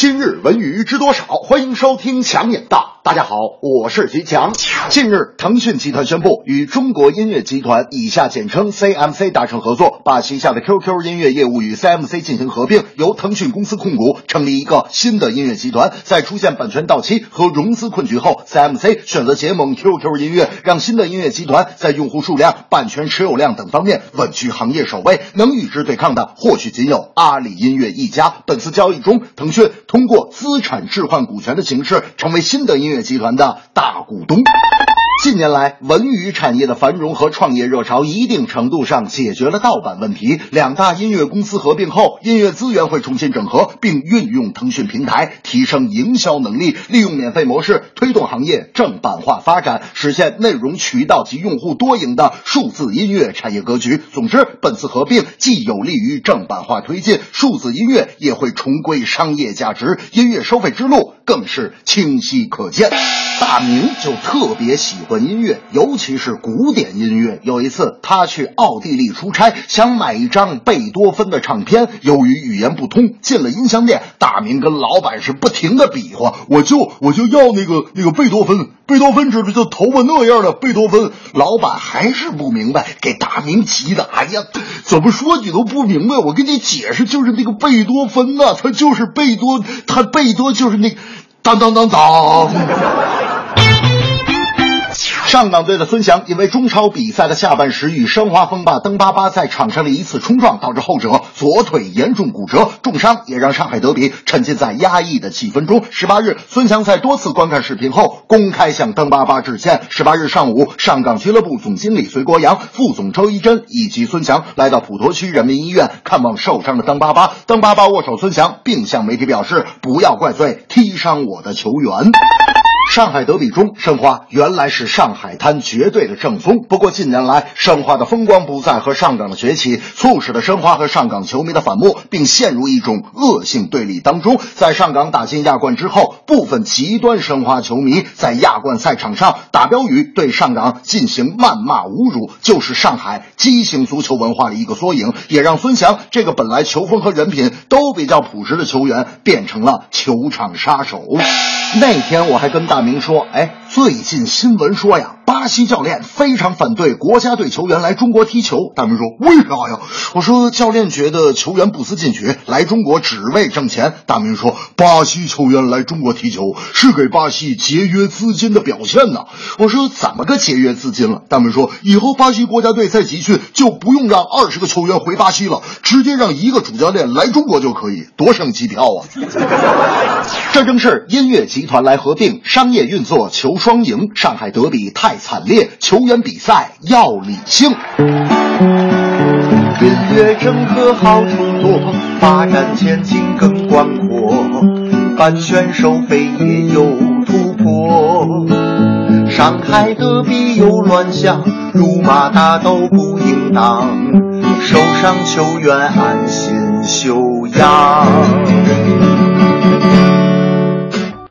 今日文娱知多少？欢迎收听强眼大。大家好，我是徐强。近日，腾讯集团宣布与中国音乐集团（以下简称 CMC） 达成合作，把旗下的 QQ 音乐业务与 CMC 进行合并，由腾讯公司控股，成立一个新的音乐集团。在出现版权到期和融资困局后，CMC 选择结盟 QQ 音乐，让新的音乐集团在用户数量、版权持有量等方面稳居行业首位。能与之对抗的，或许仅有阿里音乐一家。本次交易中，腾讯。通过资产置换股权的形式，成为新的音乐集团的大股东。近年来，文娱产业的繁荣和创业热潮，一定程度上解决了盗版问题。两大音乐公司合并后，音乐资源会重新整合，并运用腾讯平台提升营销能力，利用免费模式推动行业正版化发展，实现内容渠道及用户多赢的数字音乐产业格局。总之，本次合并既有利于正版化推进，数字音乐也会重归商业价值，音乐收费之路更是清晰可见。大明就特别喜欢音乐，尤其是古典音乐。有一次，他去奥地利出差，想买一张贝多芬的唱片。由于语言不通，进了音像店，大明跟老板是不停的比划：“我就我就要那个那个贝多芬，贝多芬知道就头发那样的贝多芬。”老板还是不明白，给大明急的：“哎呀，怎么说你都不明白？我跟你解释，就是那个贝多芬呐，他就是贝多，他贝多就是那当当当当。”上港队的孙祥因为中超比赛的下半时与申花锋霸登巴巴在场上的一次冲撞，导致后者左腿严重骨折，重伤也让上海德比沉浸在压抑的气氛中。十八日，孙祥在多次观看视频后公开向登巴巴致歉。十八日上午，上港俱乐部总经理隋国阳、副总周一珍以及孙祥来到普陀区人民医院看望受伤的登巴巴。登巴巴握手孙祥，并向媒体表示：“不要怪罪踢伤我的球员。”上海德比中，申花原来是上海滩绝对的正锋。不过近年来，申花的风光不再和上港的崛起，促使了申花和上港球迷的反目，并陷入一种恶性对立当中。在上港打进亚冠之后，部分极端申花球迷在亚冠赛场上打标语，对上港进行谩骂侮辱，就是上海畸形足球文化的一个缩影，也让孙祥这个本来球风和人品都比较朴实的球员，变成了球场杀手。那天我还跟大明说，哎，最近新闻说呀，巴西教练非常反对国家队球员来中国踢球。大明说为啥呀？我说教练觉得球员不思进取，来中国只为挣钱。大明说，巴西球员来中国踢球是给巴西节约资金的表现呢。我说怎么个节约资金了？大明说，以后巴西国家队再集训就不用让二十个球员回巴西了，直接让一个主教练来中国就可以，多省机票啊！这正是音乐集团来合并，商业运作求双赢。上海德比太惨烈，球员比赛要理性。音乐整合好处多，发展前景更广阔，版权收费也有突破。上海德比有乱象，辱骂打斗不应当，受伤球员安心休养。